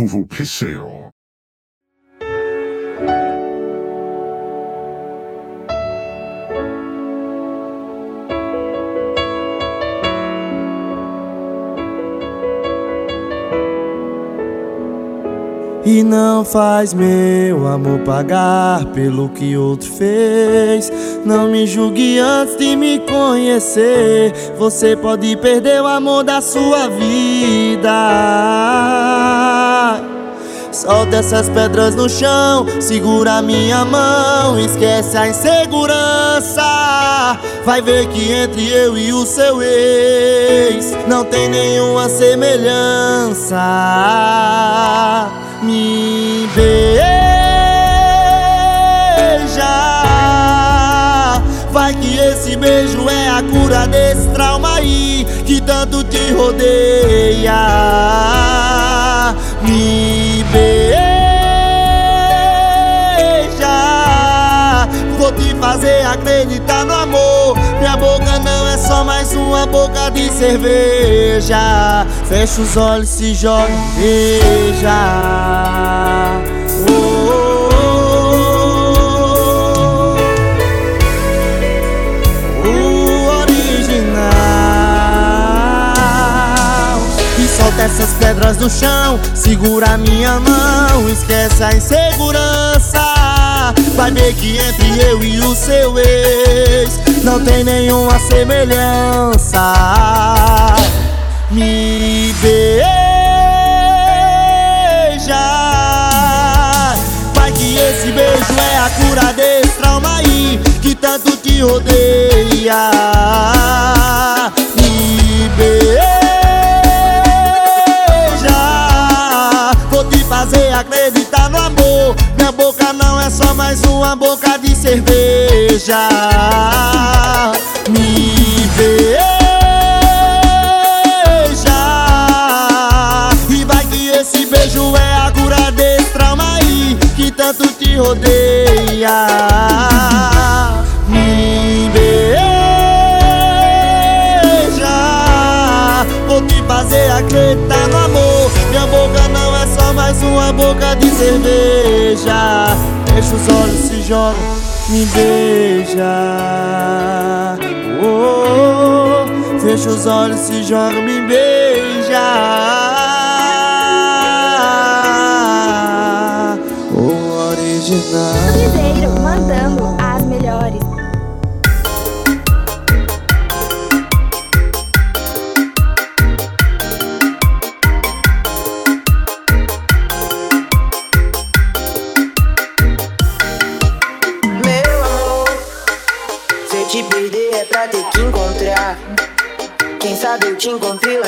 www.pisceo. E não faz meu amor pagar pelo que outro fez. Não me julgue antes de me conhecer. Você pode perder o amor da sua vida. Solta essas pedras no chão, segura minha mão, esquece a insegurança. Vai ver que entre eu e o seu ex não tem nenhuma semelhança me beija. Vai que esse beijo é a cura desse trauma aí que tanto te rodeia. Me beija. Vou te fazer acreditar no amor. Minha boca não é só mais uma boca de cerveja. Fecha os olhos, se joga, beija. Oh, essas pedras no chão, segura minha mão, esquece a insegurança. Vai ver que entre eu e o seu ex não tem nenhuma semelhança. Me beija. Vai que esse beijo é a cura desse trauma aí que tanto te rodeia. Me beija. Fazer acreditar no amor. Minha boca não é só mais uma boca de cerveja. Me beija. E vai que esse beijo é a cura desse trauma aí que tanto te rodeia. Me beija. Vou te fazer acreditar no amor. Minha boca mais uma boca de cerveja. Fecha os olhos, se joga, me beija. Oh, fecha os olhos, se joga, me beija. O original.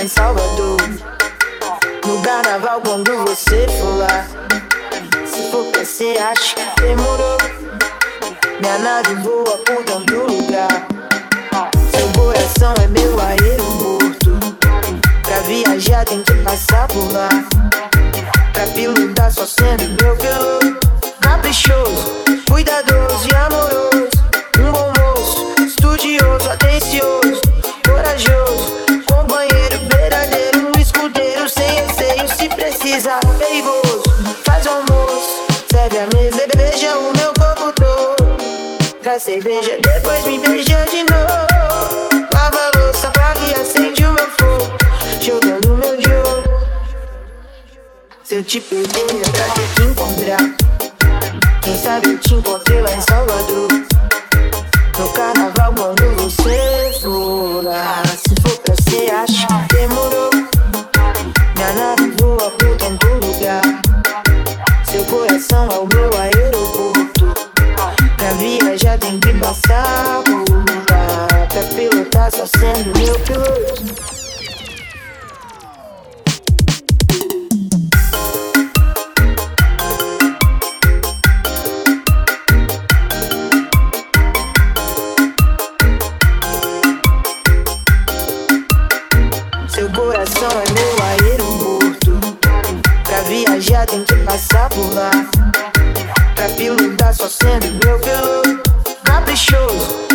Em Salvador. No carnaval quando você for lá. Se for pra ser, acho que demorou. Minha nave voa por tanto lugar. Seu coração é meu aeroporto. Pra viajar tem que passar por lá. Pra pilotar só sendo meu piloto. Caprichoso, cuidadoso e amoroso. Um bom moço, estudioso, atencioso, corajoso. Precisa, perigoso. Faz o almoço, serve a mesa e beija o meu corpo todo. Traz cerveja, depois me beija de novo. Lava a louça pra que acende o meu fogo. Jogando meu jogo. Se eu te perder pra ter que encontrar. Quem sabe eu te encontrei lá em Salvador. No carnaval quando você for lá. Passar lá. Pra pilotar só sendo meu piloto. Seu coração é meu aeroporto. Pra viajar tem que passar por lá. Pra pilotar só sendo meu piloto. Caprichoso, cuidadoso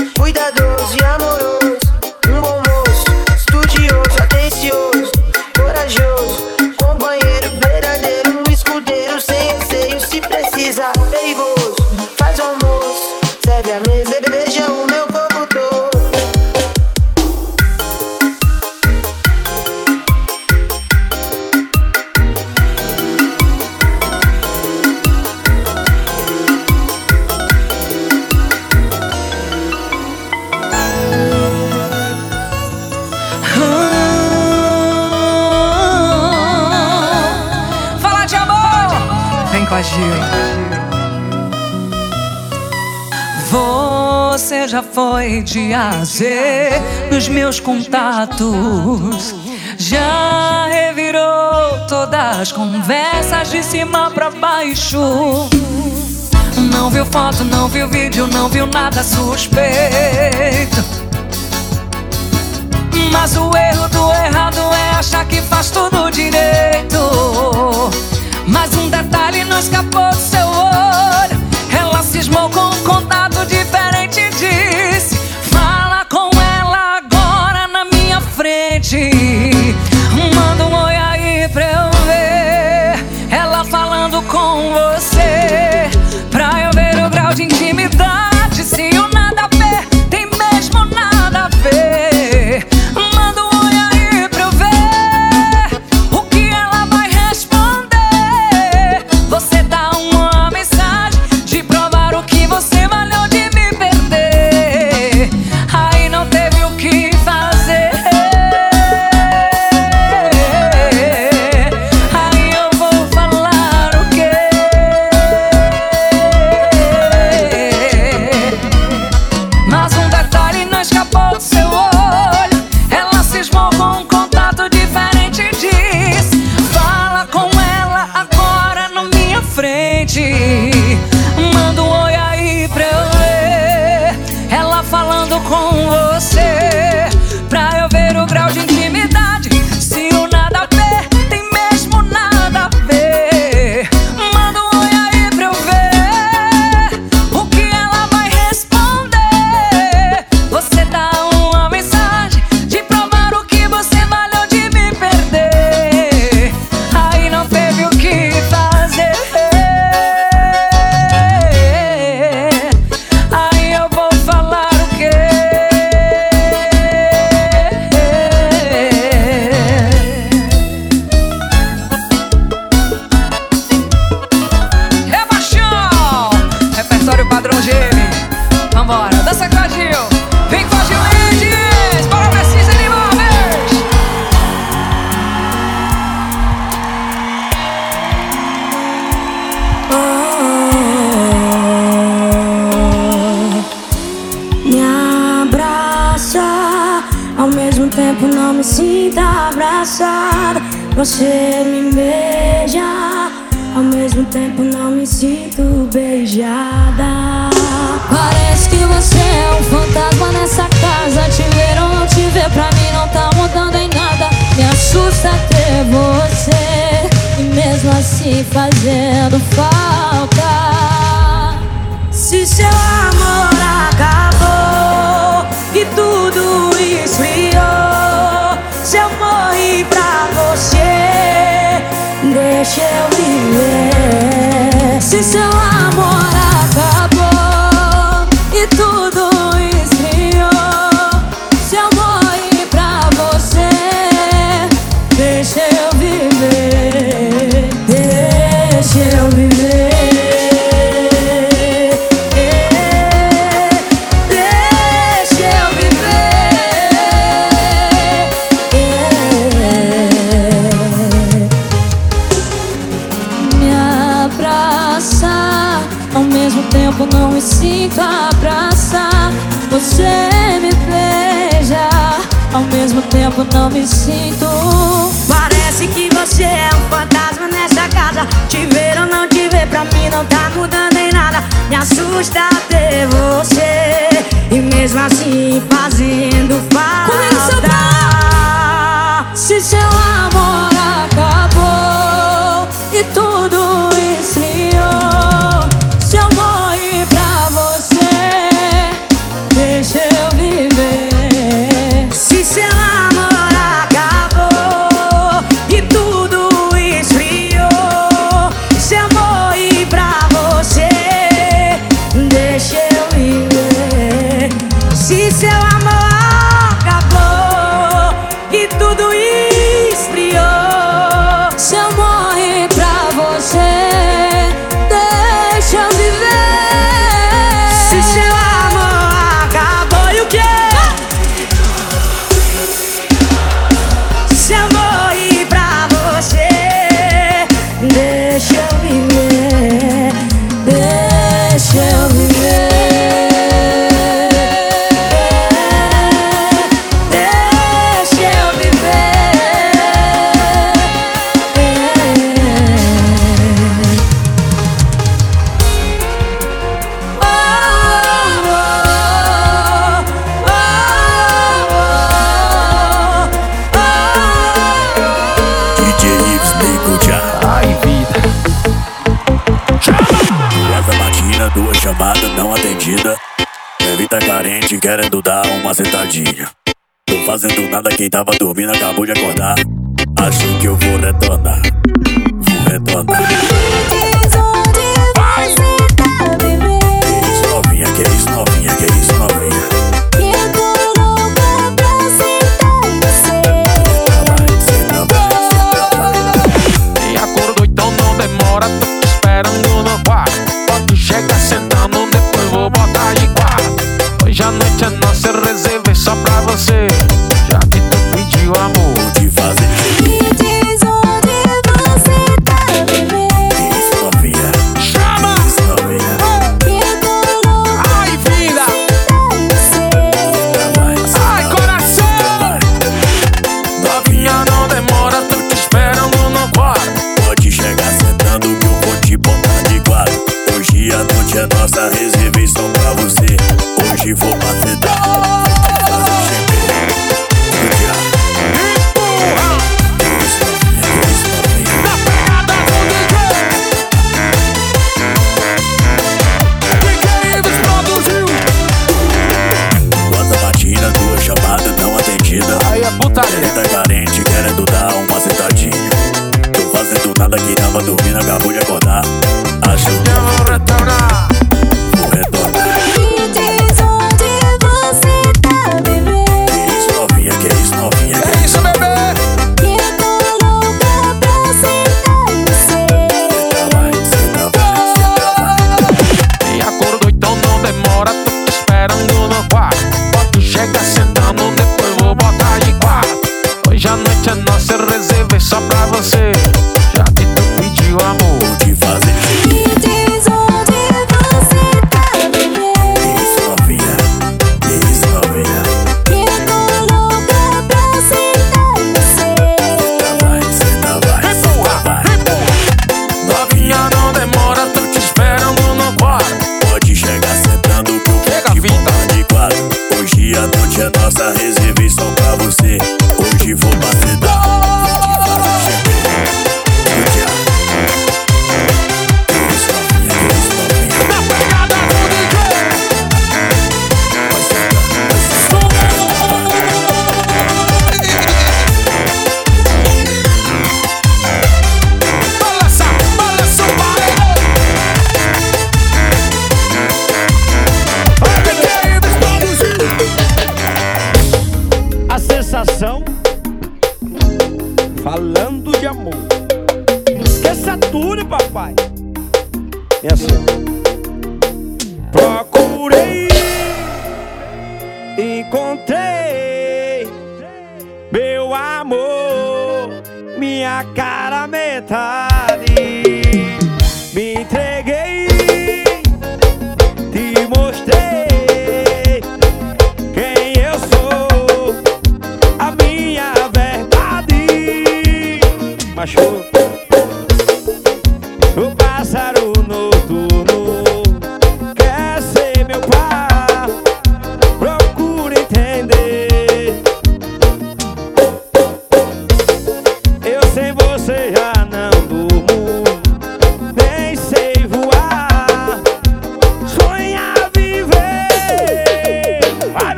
foi de azer nos meus contatos. Já revirou todas as conversas de cima pra baixo. Não viu foto, não viu vídeo, não viu nada suspeito. Mas o erro do errado é achar que faz tudo direito. Mas um detalhe não escapou do seu olho. Ela cismou com um contato diferente de assusta ter você. E mesmo assim fazendo falta. Tô fazendo nada, quem tava dormindo acabou de acordar. Acho que eu vou retornar, vou retornar.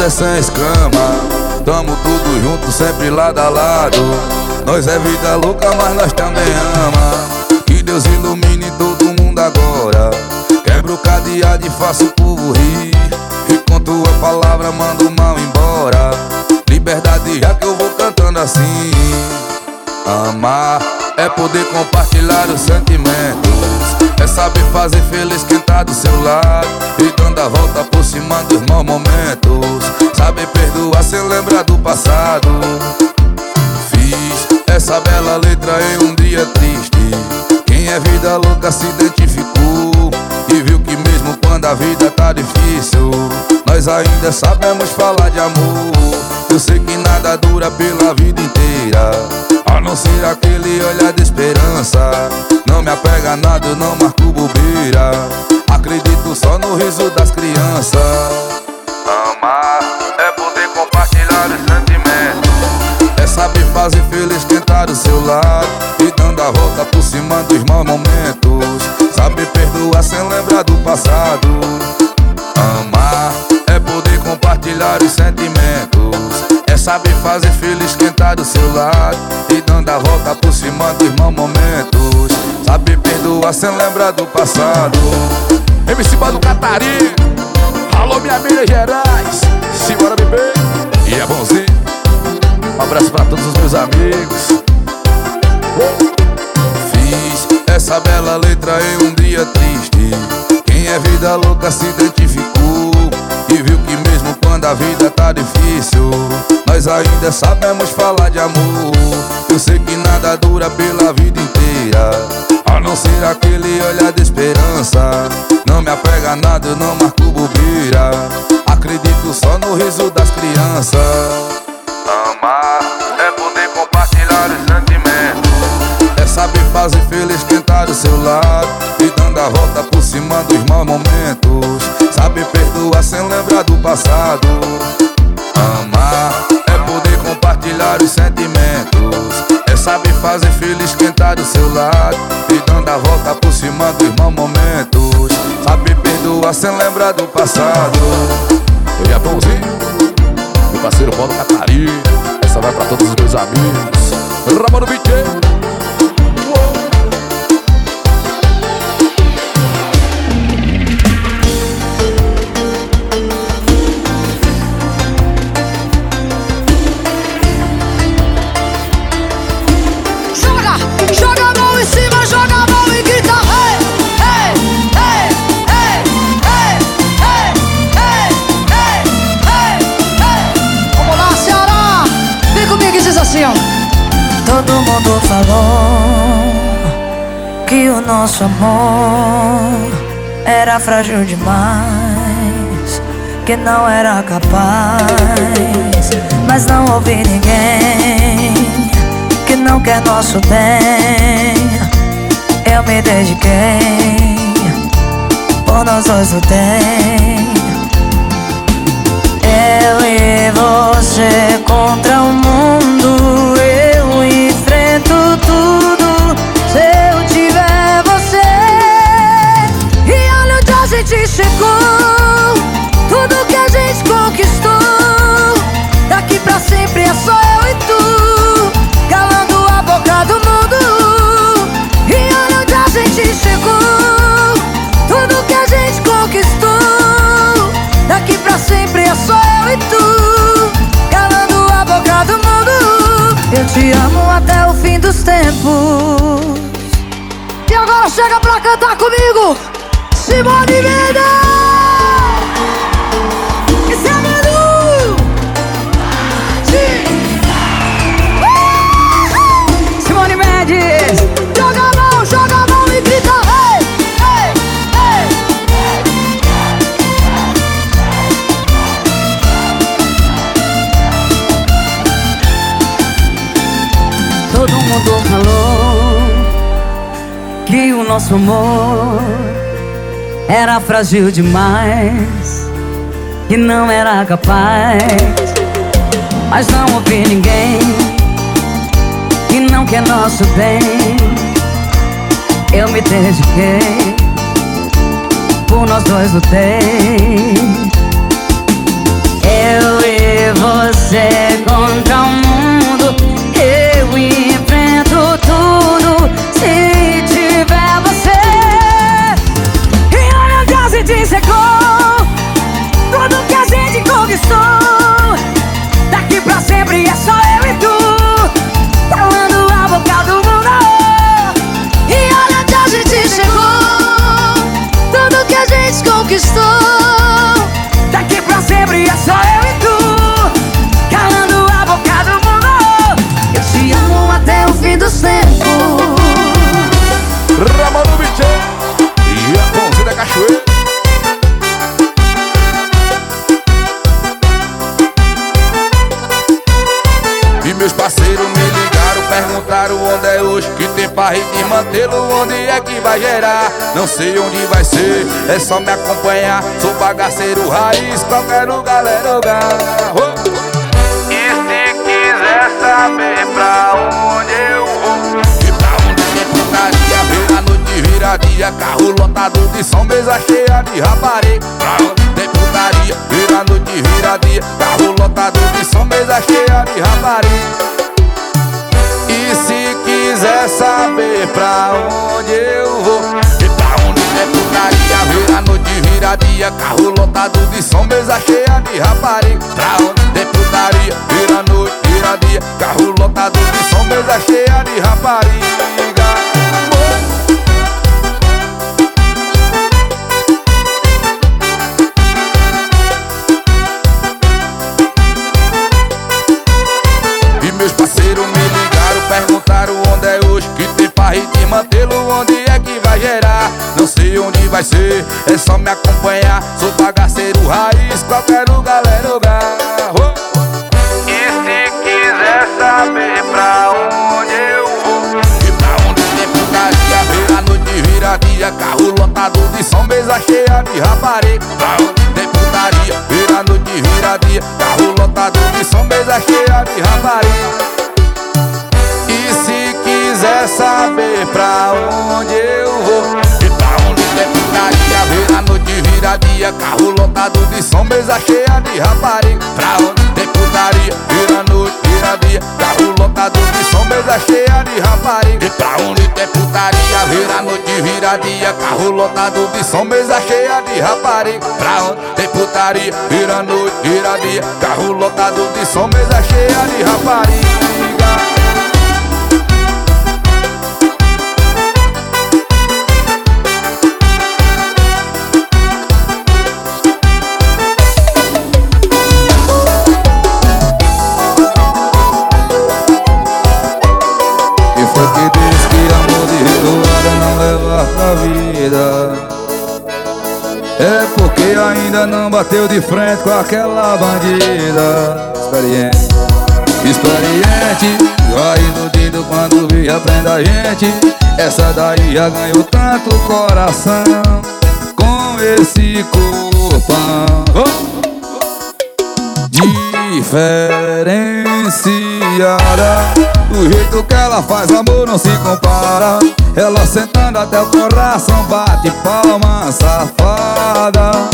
Nós é sem escama. Tamo tudo junto, sempre lado a lado. Nós é vida louca, mas nós também ama. Que Deus ilumine todo mundo agora. Quebra o cadeado e faça o povo rir. E com tua palavra manda o mal embora. Liberdade já que eu vou cantando assim. Amar é poder compartilhar os sentimentos. É saber fazer feliz quem tá do seu lado. E dando a volta por cima dos maus momentos. Saber perdoar sem lembrar do passado. Fiz essa bela letra em um dia triste. Quem é vida louca se identificou. E viu que mesmo quando a vida tá difícil Nós ainda sabemos falar de amor Eu sei que nada dura pela vida inteira. A não ser aquele olhar de esperança. Não me apega a nada, eu não marco bobeira. Acredito só no riso das crianças. Amar é poder compartilhar os sentimentos. É saber fazer feliz quem tá do seu lado E dando a volta por cima dos maus momentos. Saber perdoar sem lembrar do passado. Amar compartilhar os sentimentos. É saber fazer quem tá do seu lado. E dando a volta por cima dos maus momentos. Saber perdoar sem lembrar do passado. MC do Catarina Alô minha Minas Gerais. Simbora bebê E é bonzinho. Um abraço pra todos os meus amigos. Fiz essa bela letra em um dia triste. Quem é vida louca se identificou E viu que quando a vida tá difícil. Nós ainda sabemos falar de amor. Eu sei que nada dura pela vida inteira. A não ser aquele olhar de esperança. Não me apega a nada, eu não marco bobeira. Acredito só no riso das crianças. Amar fazer feliz quem tá do seu lado E dando a volta por cima dos maus momentos. Saber perdoar sem lembrar do passado. Amar é poder compartilhar os sentimentos. É saber fazer feliz quem tá do seu lado E dando a volta por cima dos maus momentos. Saber perdoar sem lembrar do passado. E é bonzinho Meu parceiro Paulo Catarina Essa vai pra todos os meus amigos. Ramon Biquet Mundo falou que o nosso amor era frágil demais, que não era capaz. Mas não ouvi ninguém que não quer nosso bem. Eu me dediquei, por nós dois lutei. Eu e você contra o mundo pra sempre é só eu e tu. Calando a boca do mundo. Eu te amo até o fim dos tempos. E agora chega pra cantar comigo. Simone Mendes nosso amor era frágil demais, que não era capaz. Mas não ouvi ninguém que não quer nosso bem. eu me dediquei. Por nós dois lutei. Eu e você contra o mundo. Não sei onde vai ser, é só me acompanhar. Sou bagaceiro raiz, qualquer lugar é lugar. Oh! E se quiser saber pra onde eu vou. E pra onde tem putaria, ver a noite vira dia Carro lotado de som, mesa cheia de rapariga Pra onde tem putaria, a noite vira dia Carro lotado de som, mesa cheia de rapariga e se quiser saber pra onde eu vou vira dia Carro lotado de som, mesa cheia de rapariga. Pra onde é putaria, ver a noite vira dia. Carro lotado de som, mesa cheia de rapariga de rapariga e se quiser saber pra onde eu vou E pra onde tem putaria, ver a noite vira dia Carro lotado de som, mesa cheia de rapariga. Pra onde tem putaria, ver a noite vira dia Carro lotado mesa cheia de rapariga. E pra onde tem putaria, ver a noite vira dia Carro lotado de som, mesa cheia de rapariga. Pra onde tem putaria, ver a noite vira dia Carro lotado de som, mesa cheia de rapariga bateu de frente com aquela bandida. Experiente, experiente Vai iludido quando vi aprenda a gente. Essa daí já ganhou tanto coração Com esse corpão! Diferenciada Do jeito que ela faz amor não se compara. Ela sentando até o coração bate palma safada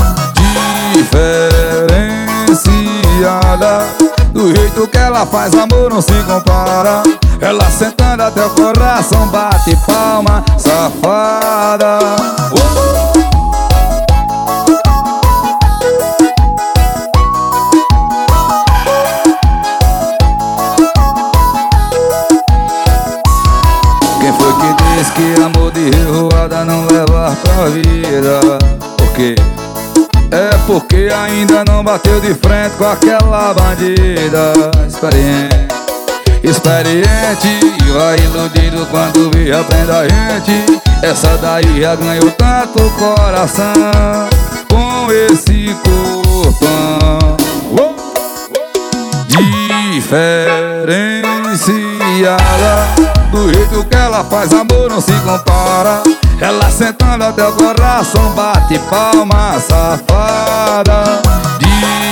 Diferenciada Do jeito que ela faz amor não se compara Ela sentando até o coração bate palma safada! Quem foi que disse que amor de revoada não leva pra vida? Por quê? É porque ainda não bateu de frente com aquela bandida. Experiente, experiente Vai iludido quando vi aprende a gente. Essa daí já ganhou tanto coração Com esse corpão. Uou! Diferenciada Do jeito que ela faz amor não se compara. Ela sentando até o coração bate palma safada.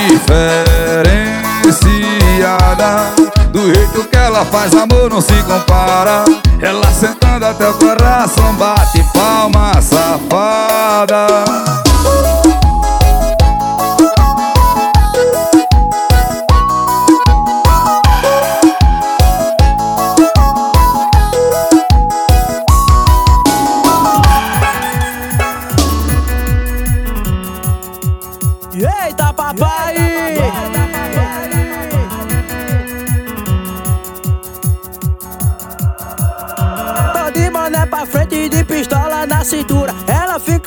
Diferenciada Do jeito que ela faz amor não se compara. Ela sentando até o coração bate palma safada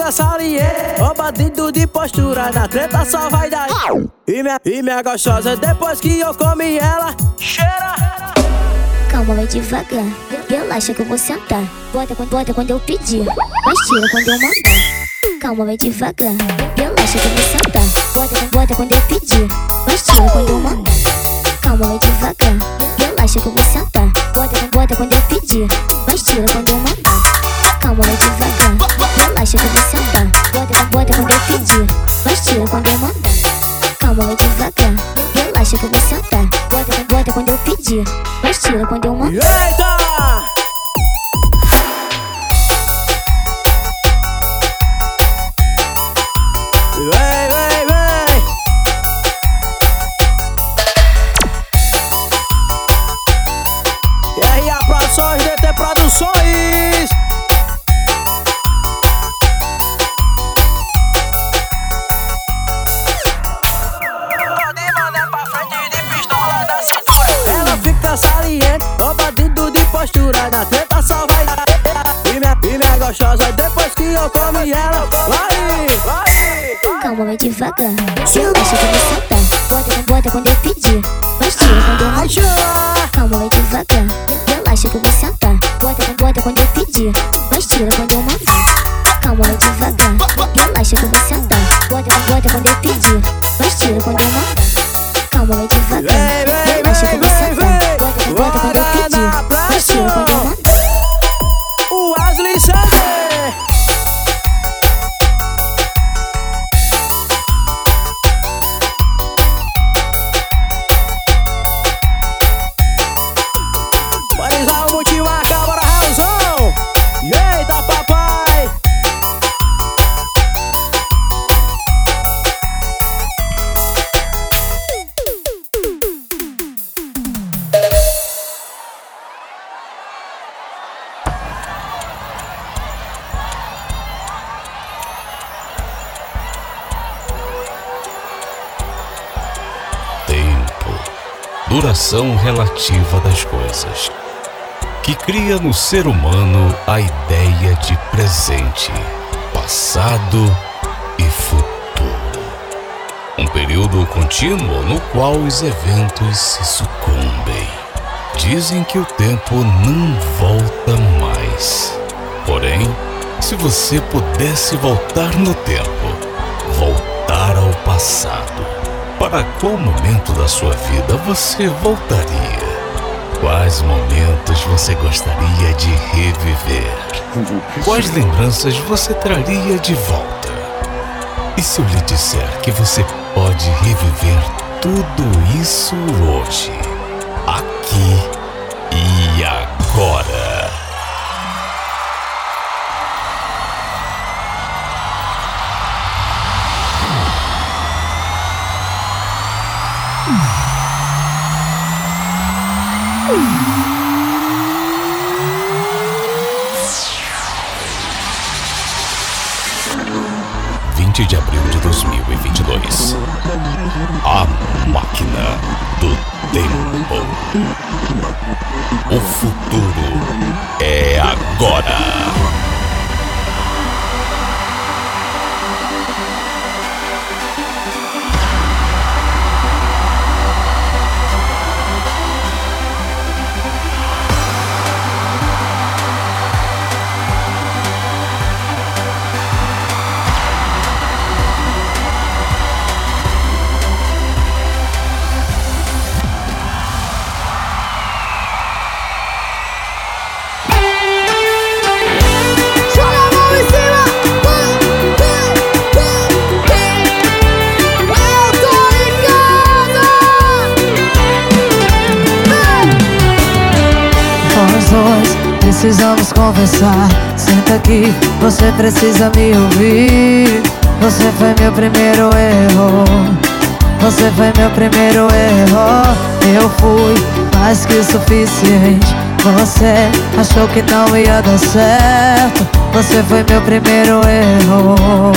Fica saliente, ô bandido de postura. Na treta só vai dar. E minha, e minha gostosa, depois que eu comi ela, cheira. Calma, vai devagar. Relaxa que eu vou sentar. Bota, bota quando eu pedir, mas tira quando eu mandar. Calma, vai devagar. Relaxa que eu vou sentar. Bota, bota quando eu pedir, mas tira quando eu mandar. Calma, vai devagar. Relaxa que eu vou sentar. Bota, bota quando eu pedir, mas tira quando eu mandar. Quando eu pedir, mas tira quando eu mandar. Calma, vai devagar. Relaxa que eu vou sentar. Bota, bota quando eu pedir, mas tira quando eu mandar. Eita! Comi ela Vai, Calma, vai devagar. Que eu vou sentar. Bota, bota quando eu pedir, mas tira quando eu mandar. Calma, vai devagar. Relaxa que eu vou sentar. Bota, bota quando eu pedir, mas tira quando eu mandar. Calma, vai devagar. Relaxa que eu vou sentar. Bota, bota quando eu pedir, Relativa das coisas. Que cria no ser humano a ideia de presente, passado e futuro. Um período contínuo no qual os eventos se sucumbem. Dizem que o tempo não volta mais. Porém, se você pudesse voltar no tempo, voltar ao passado, para qual momento da sua vida você voltaria? Quais momentos você gostaria de reviver? Quais lembranças você traria de volta? E se eu lhe disser que você pode reviver tudo isso hoje, aqui e agora? Vinte de abril de 2022. A máquina do tempo. O futuro é agora. Aqui, você precisa me ouvir. Você foi meu primeiro erro. Você foi meu primeiro erro. Eu fui mais que suficiente. Você achou que não ia dar certo. Você foi meu primeiro erro.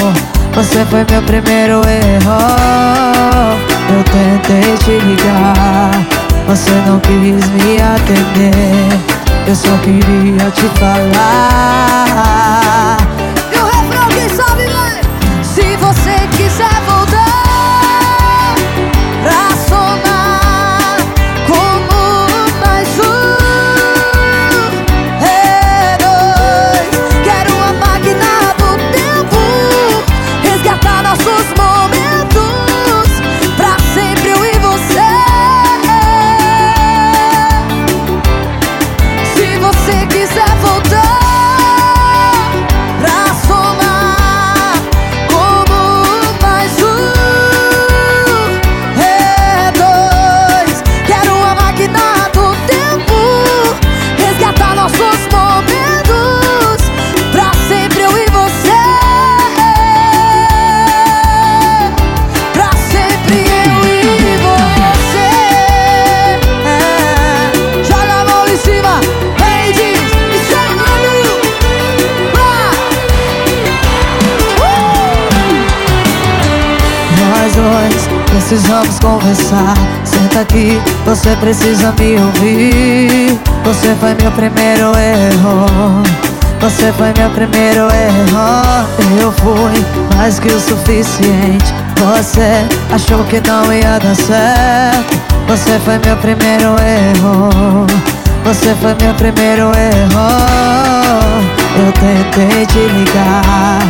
Você foi meu primeiro erro. Eu tentei te ligar, você não quis me atender. Eu só queria te falar. Conversar. Senta aqui, você precisa me ouvir. Você foi meu primeiro erro. Você foi meu primeiro erro. Eu fui mais que o suficiente. Você achou que não ia dar certo. Você foi meu primeiro erro. Você foi meu primeiro erro. Eu tentei te ligar.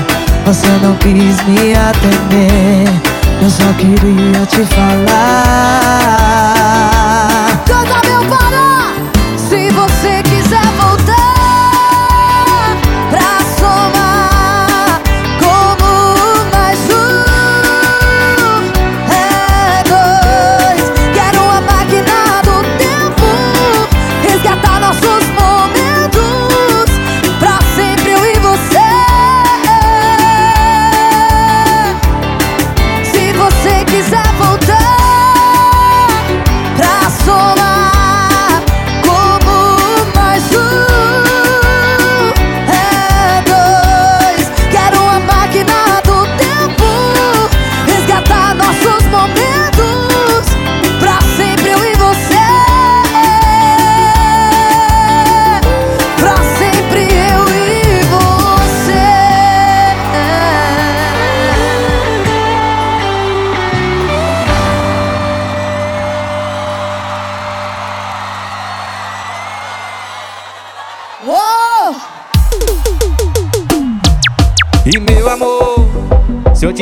Você não quis me atender. Eu só queria te falar. Canta meu Pará!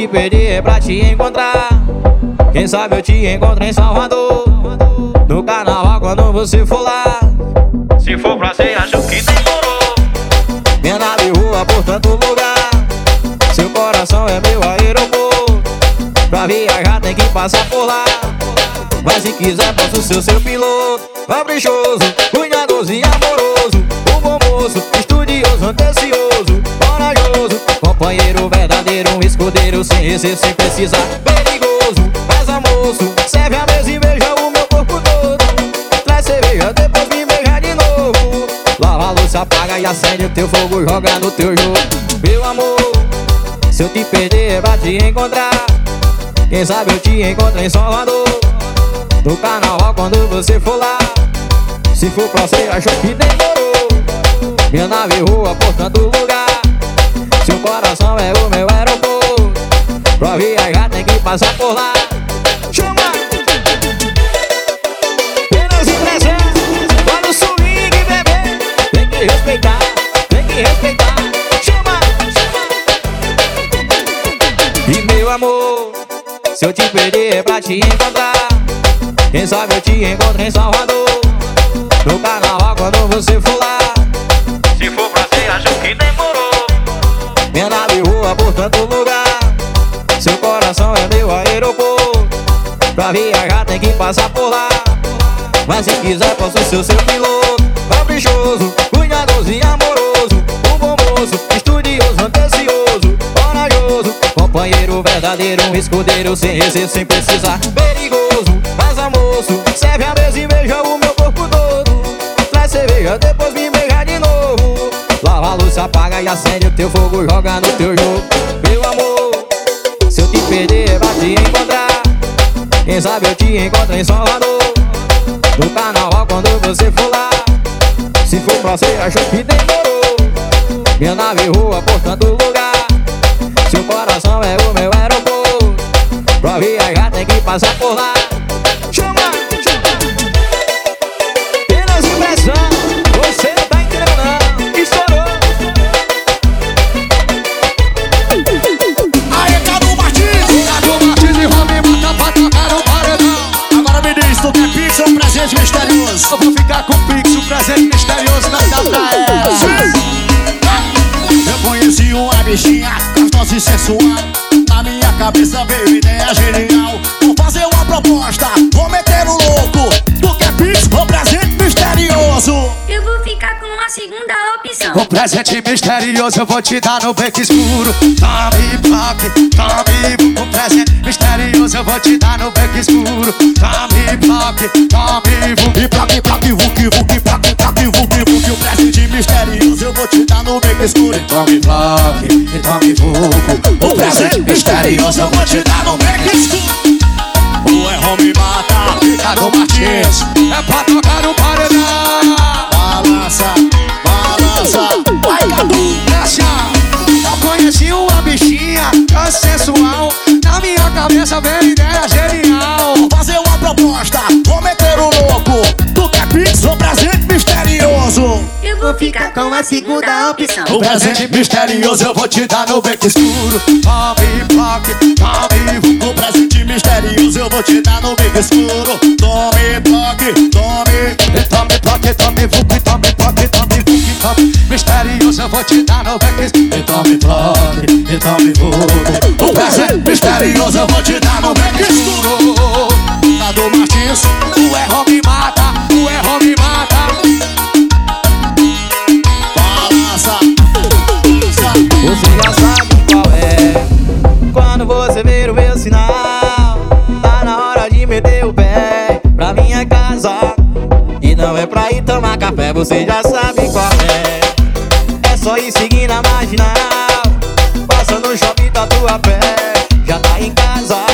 Te perder é pra te encontrar. Quem sabe eu te encontro em Salvador. No carnaval quando você for lá. Se for pra ser, acho que demorou. Minha nave voa por tanto lugar. Seu coração é meu aeroporto. Pra viajar tem que passar por lá. Mas se quiser, posso ser seu piloto. Caprichoso, cuidadoso e amoroso. Um bom moço, estudioso, antecioso, corajoso. Companheiro verdadeiro, um escudeiro sem receio, sem precisar. Perigoso, pesa moço, serve a mesa e beija o meu corpo todo. Traz cerveja, depois me beija de novo. Lava a louça, apaga e acende o teu fogo, joga no teu jogo. Meu amor, se eu te perder é pra te encontrar. Quem sabe eu te encontro em Salvador. No carnaval quando você for lá. Se for pra ser, achou que demorou. Minha nave voa por tanto lugar. Viajar tem que passar por lá. Chama! Penas presentes, olha o swing, bebê. Tem que respeitar, tem que respeitar. Chama! E meu amor, se eu te perder é pra te encontrar. Quem sabe eu te encontro em Salvador. No carnaval quando você for lá. Viajar tem que passar por lá. Mas se quiser, posso ser seu piloto. Caprichoso, cuidadoso e amoroso. O bom moço, estudioso, ambicioso. Corajoso, companheiro verdadeiro. Um escudeiro sem receio, sem precisar. Perigoso, mas moço Serve a mesa e beija o meu corpo todo. Traz cerveja, depois me beija de novo. Lava a luz, apaga e acende o teu fogo Joga no teu jogo. Meu amor, se eu te perder pra te encontrar Quem sabe eu te encontro em Salvador No carnaval quando você for lá. Se for pra você, acho que demorou. Minha nave rua por tanto lugar. Seu coração é o meu aeroporto. Pra viajar tem que passar por lá presente misterioso eu vou te dar no beco escuro. Tome bloque, tome O presente. Misterioso eu vou te dar no beco escuro. Tome bloque, tome vuki Bloque, bloque, vuki, vuki, bloque, bloque, vuki, vuki O presente misterioso eu vou te dar no beco escuro. Tome e tome vuki O presente misterioso eu vou te dar no beco escuro. O erro me mata, Ricardo Martins. É pra tocar com a segunda opção. O presente misterioso eu vou te dar no beco escuro. Tome bloque, tome O presente misterioso eu vou te dar no beco escuro. Tome bloque, tome. Tome bloque, tome vuki, tome bloque, tome vuki, tome. Misterioso eu vou te dar no beco escuro. Tome bloque, tome vuki O presente misterioso eu vou te dar no beco escuro. Cadu Martins, Você já sabe qual é. É só ir seguir na marginal Passa no shopping da tua pé Já tá em casa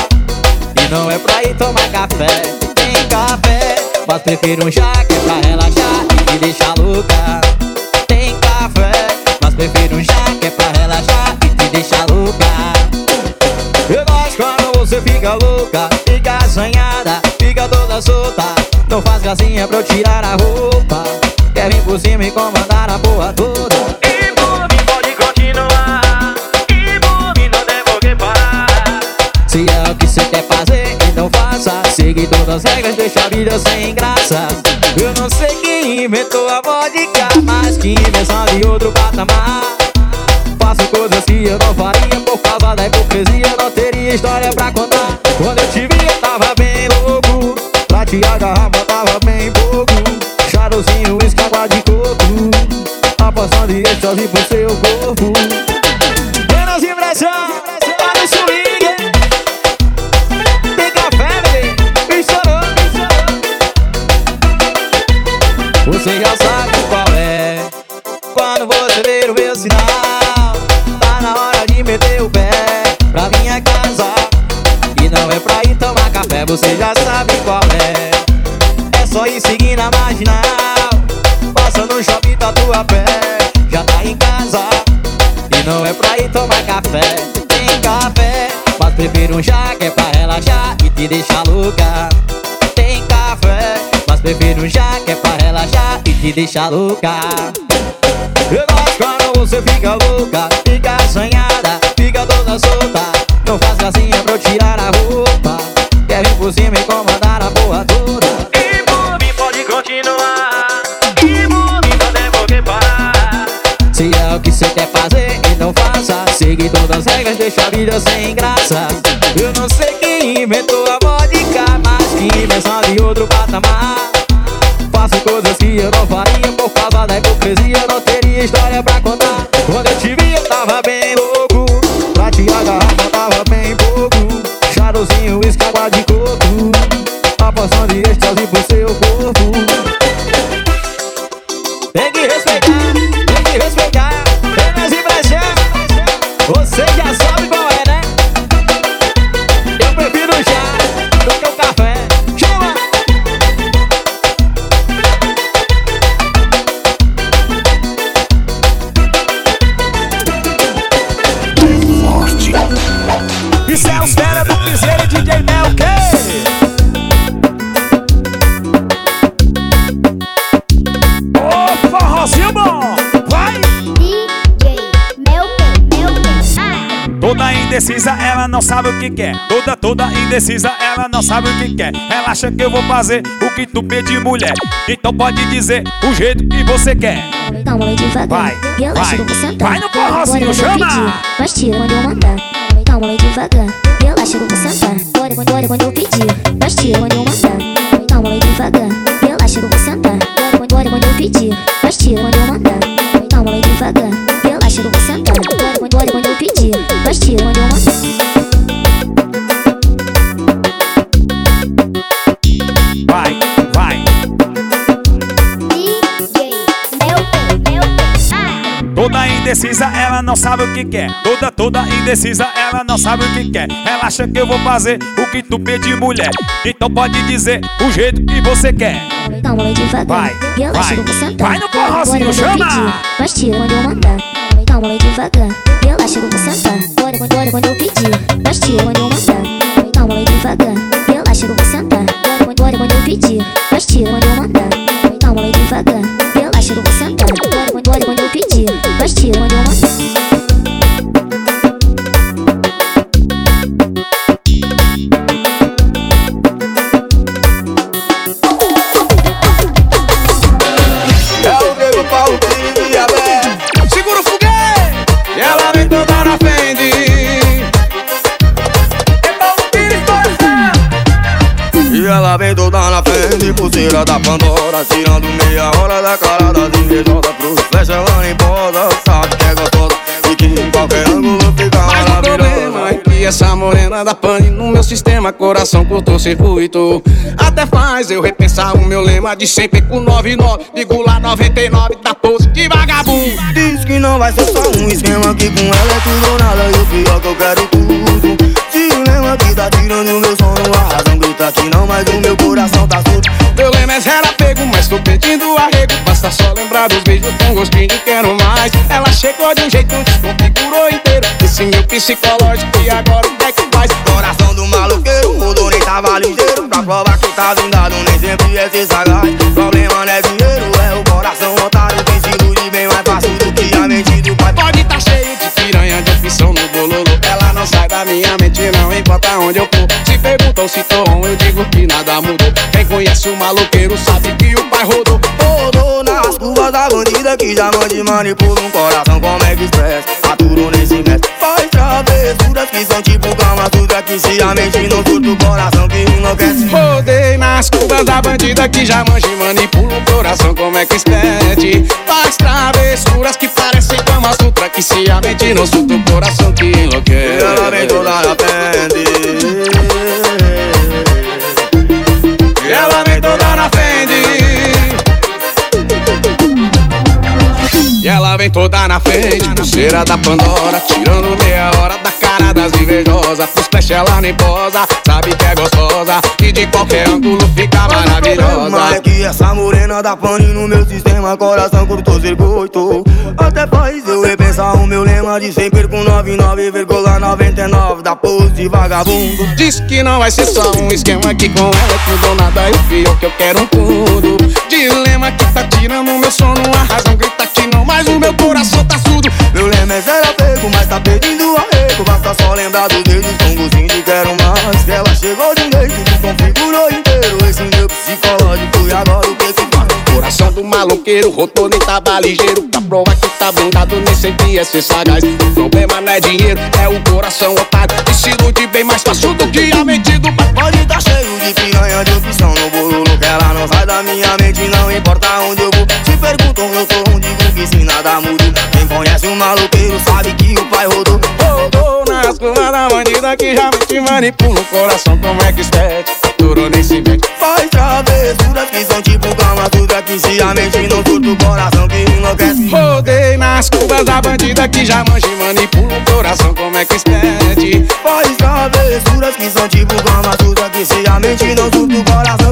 E não é pra ir tomar café. Tem café Mas prefiro um chá que é pra relaxar E te deixar louca. Tem café Mas prefiro um chá que é pra relaxar E te deixar louca. Eu gosto quando você fica louca Fica assanhada, fica toda solta. Não faz gracinha pra eu tirar a roupa por cima e comandar a porra toda E mim pode continuar E mim não devo que parar Se é o que você quer fazer, então faça Segue todas as regras, deixa a vida sem graça Eu não sei quem inventou a vodka Mas que invenção de outro patamar Faço coisas que eu não faria Por causa da hipocrisia Não teria história pra contar Quando eu te vi eu tava bem louco Pra te agarrar êxtase pro seu corpo. Menos impressão, tá no swing. Tem café, bebê, estourou Você já sabe qual é. Quando você ver o meu sinal Tá na hora de meter o pé Pra minha casa. E não é pra ir tomar café Você já sabe qual é. É só ir seguir na marginal Passa no shopping da tua pé tomar café Tem café. Mas prefiro um chá que é pra relaxar E te deixar louca. Tem café Mas prefiro um chá que é pra relaxar E te deixar louca. Eu gosto quando você fica louca Fica assanhada, fica toda solta. Não faz gracinha pra eu tirar a roupa. Quer vir por cima e comandar todas as regras, deixa a vida sem graça. Eu não sei quem inventou a vodka Mas que invenção de outro patamar. Faço coisas que eu não faria Por causa da hipocrisia Não teria história pra contar. Quando eu te vi eu tava bem louco Pra te agarrar sabe o que quer. Toda, toda indecisa, ela não sabe o que quer. Relaxa que eu vou fazer o que tu pedir, mulher. Então pode dizer o jeito que você quer. Devagar. Vai, Relaxa, vai. sentar. Vai no eu chama. pedir, Mas tira quando eu mandar. Calma, vai devagar. Relaxa, eu vou sentar. Bora bora quando eu pedir. Mas tira quando eu mandar. Calma, vai devagar. Relaxa, eu vou sentar. Bora bora quando eu pedir. Mas tira quando eu mandar. Calma, vai devagar. Relaxa, eu vou sentar. Bora bora quando eu pedir. Mas tira quando eu mandar. Indecisa, ela não sabe o que quer. Toda, toda indecisa, ela não sabe o que quer. Relaxa que eu vou fazer o que tu pedir, mulher. Então pode dizer o jeito que você quer. Calma, vai devagar. Vai, Relaxa, vai. sentar. Vai no forrozinho, chama. pedir, Mas tira quando eu mandar. Calma, vai devagar. Relaxa, eu vou sentar. Bora bora quando eu pedir. Mas tira quando eu mandar. Calma, vai devagar. Relaxa, eu vou sentar. Bora bora quando eu pedir. Mas tira quando eu mandar. Calma, vai devagar. Relaxa, eu vou sentar. Bora quando, eu pedir. Mas tira quando eu mandar. É ela vem toda na frente pulseira da Pandora Tirando meia hora da cara das invejosas morena da pane no meu sistema Coração cortou circuito. Até faz eu repensar o meu lema De sempre com 99 Digo lá 99 da pose de vagabundo. Diz que não vai ser só um esquema Que com ela é tudo ou nada E o pior que eu quero tudo Dilema que tá tirando meu sono. A razão grita que não, mas o meu coração tá surdo. Meu lema é zero apego, mas tô pedindo arrego. Basta só lembrar dos beijos com gostinho de quero mais. Ela chegou de um jeito, desconfigurou inteiro. Esse meu psicológico e agora o que é que faz? Coração do maloqueiro, mudou nem tava ligeiro. Pra provar que tá zindado, nem sempre é ser sagaz onde eu for Se perguntam se tô on, eu digo que nada mudou. Quem conhece o maloqueiro sabe que o pai rodou. Rodou nas curvas da bandida que já mande manipula um coração como é que express Aturo nesse mestre Faz travessuras que são tipo cama sutra Que se a mente não surta o coração que enlouquece. Rodei nas curvas da bandida que já manja e manipula o coração como é que expede Faz travessuras que parecem cama sutra Que se a mente não surta o coração que enlouquece. Ela vem toda na vem toda na frente, pulseira da Pandora Tirando meia hora cara das invejosas Pros pés ela nem posa, sabe que é gostosa E de qualquer ângulo fica Mas maravilhosa é que essa morena da pane no meu sistema Coração cortou circuito Até faz eu repensar o meu lema De sempre com 99,99 Da pose de vagabundo. Diz que não vai ser só um esquema que com ela tudo nada E o pior que eu quero um tudo. Dilema que tá tirando meu sono A razão grita que não, mas o meu coração tá surdo. Meu lema é zero apego, mas tá pedindo arrego basta só lembrar dos dedos com gozinho de quero mais. Ela chegou de um jeito que configurou inteiro Esse meu psicológico. E agora o que se faz? Coração do maloqueiro, rotor nem tava ligeiro. Pra prova que tá blindado, nem sempre é ser sagaz O problema não é dinheiro, é o coração otário. Que se bem mais fácil do que a mente do Pode tá cheio de piranha de opção no bololo Que ela não sai da minha mente, não importa onde eu vou. Se perguntam, eu sou um vou que se nada muda Quem conhece o um maloqueiro sabe que o pai rodou. Manipula da bandida que já te manipula o coração como é que expete? Duro nem se mete Faz travessuras que são tipo calma Tudo é que se a mente não furta o coração que enlouquece. Rodei nas curvas da bandida que já manja e manipula o coração como é que expete? Faz travessuras que são tipo calma Tudo é que se a mente não furta o coração.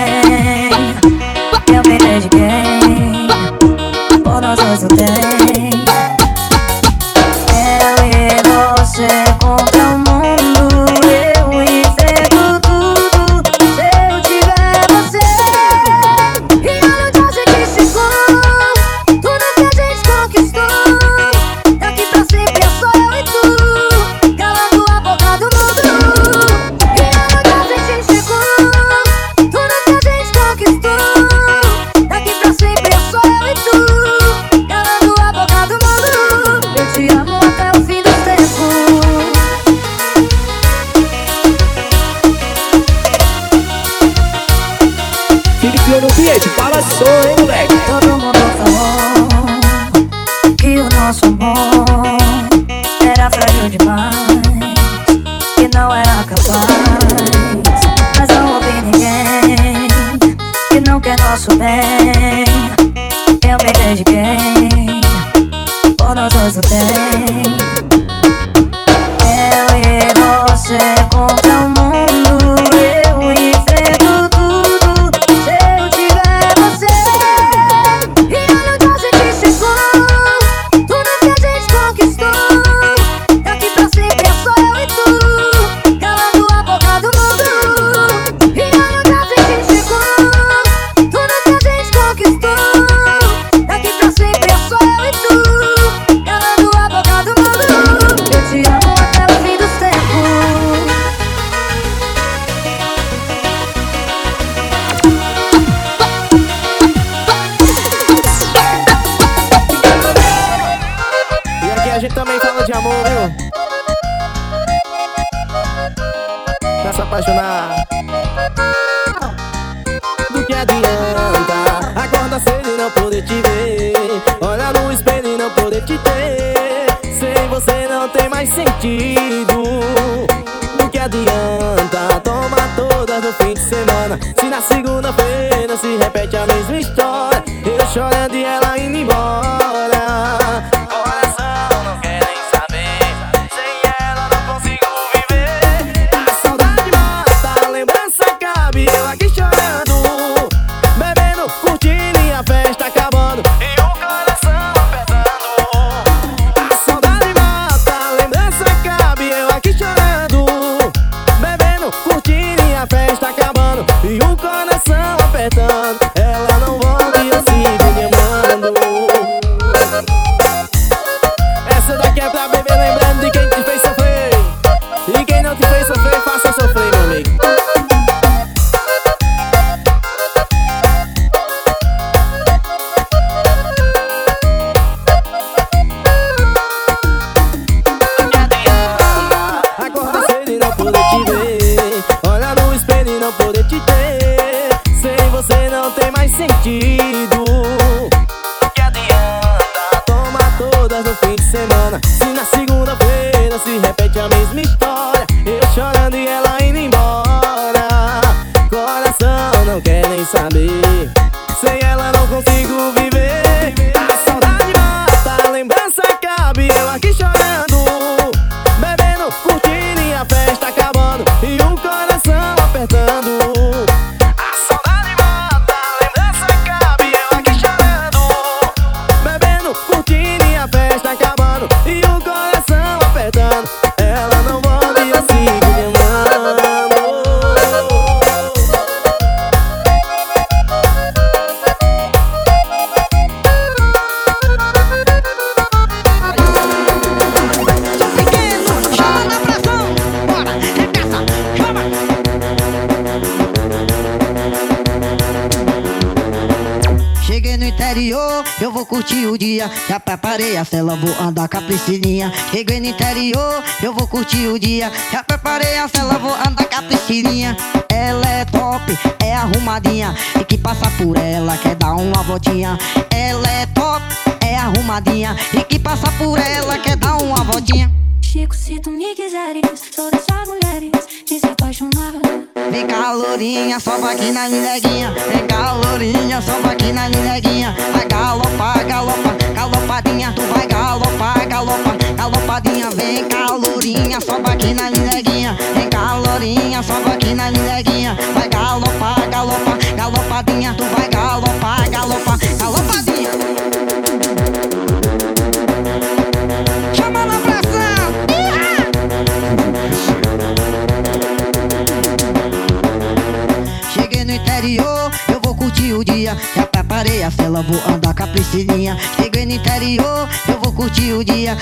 quem? É o de quem? Por nós dois não tem. o dia. Só sobe aqui na mineguinha. Vem calorinha, lourinha, sobe aqui na. Vai galopar, galopar, galopadinha. Tu vai galopar, galopar, galopadinha. Chama na pressão! Cheguei no interior, eu vou curtir o dia. Já preparei a cela, vou andar com a piscininha Cheguei no interior, eu vou curtir o dia.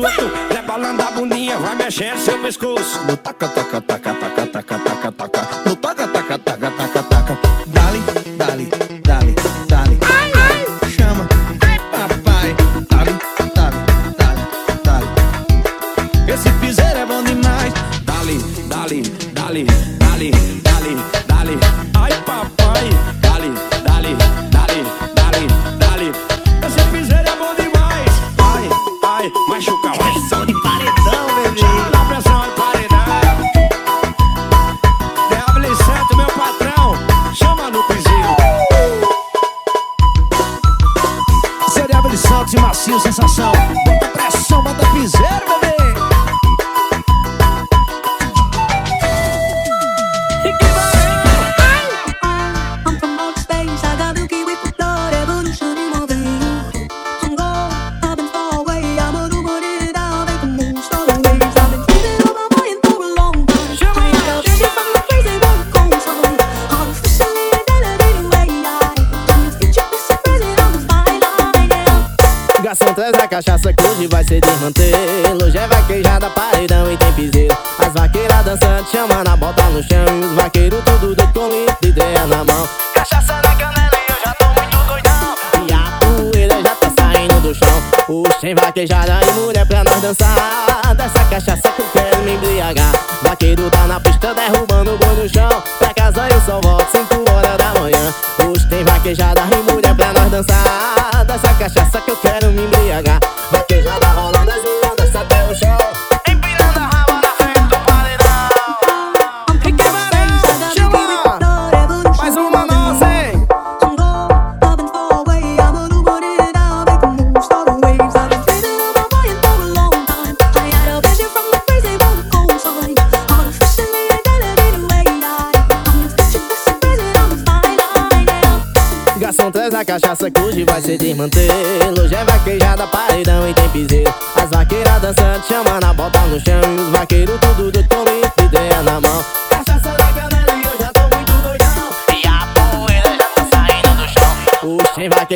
bruto. Rebalando a bundinha, vai mexendo seu pescoço. Taca, taca, taca, taca.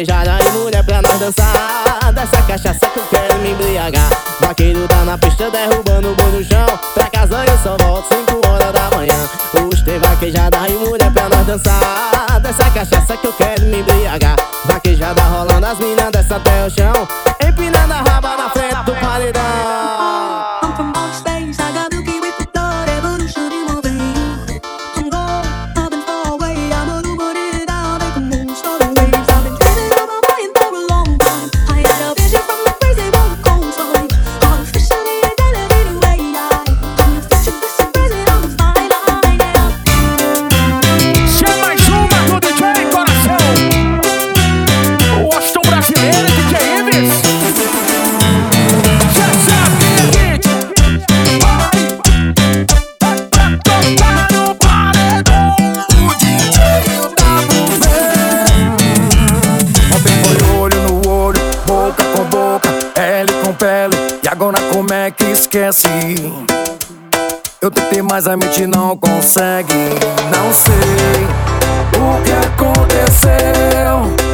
beijada e mulher pra nós dançar. Dessa cachaça que eu quero me embriagar. Vaqueiro tá na pista derrubando o boi no chão. Pra casa eu só volto 5 horas da manhã. Os tem vaquejada e mulher pra nós dançar. Dessa cachaça que eu quero me embriagar. Vaquejada rolando as minas dessa até o chão. Empinando a raba na frente do paredão. mas a mente não consegue. Não sei o que aconteceu.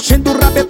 Vai mexendo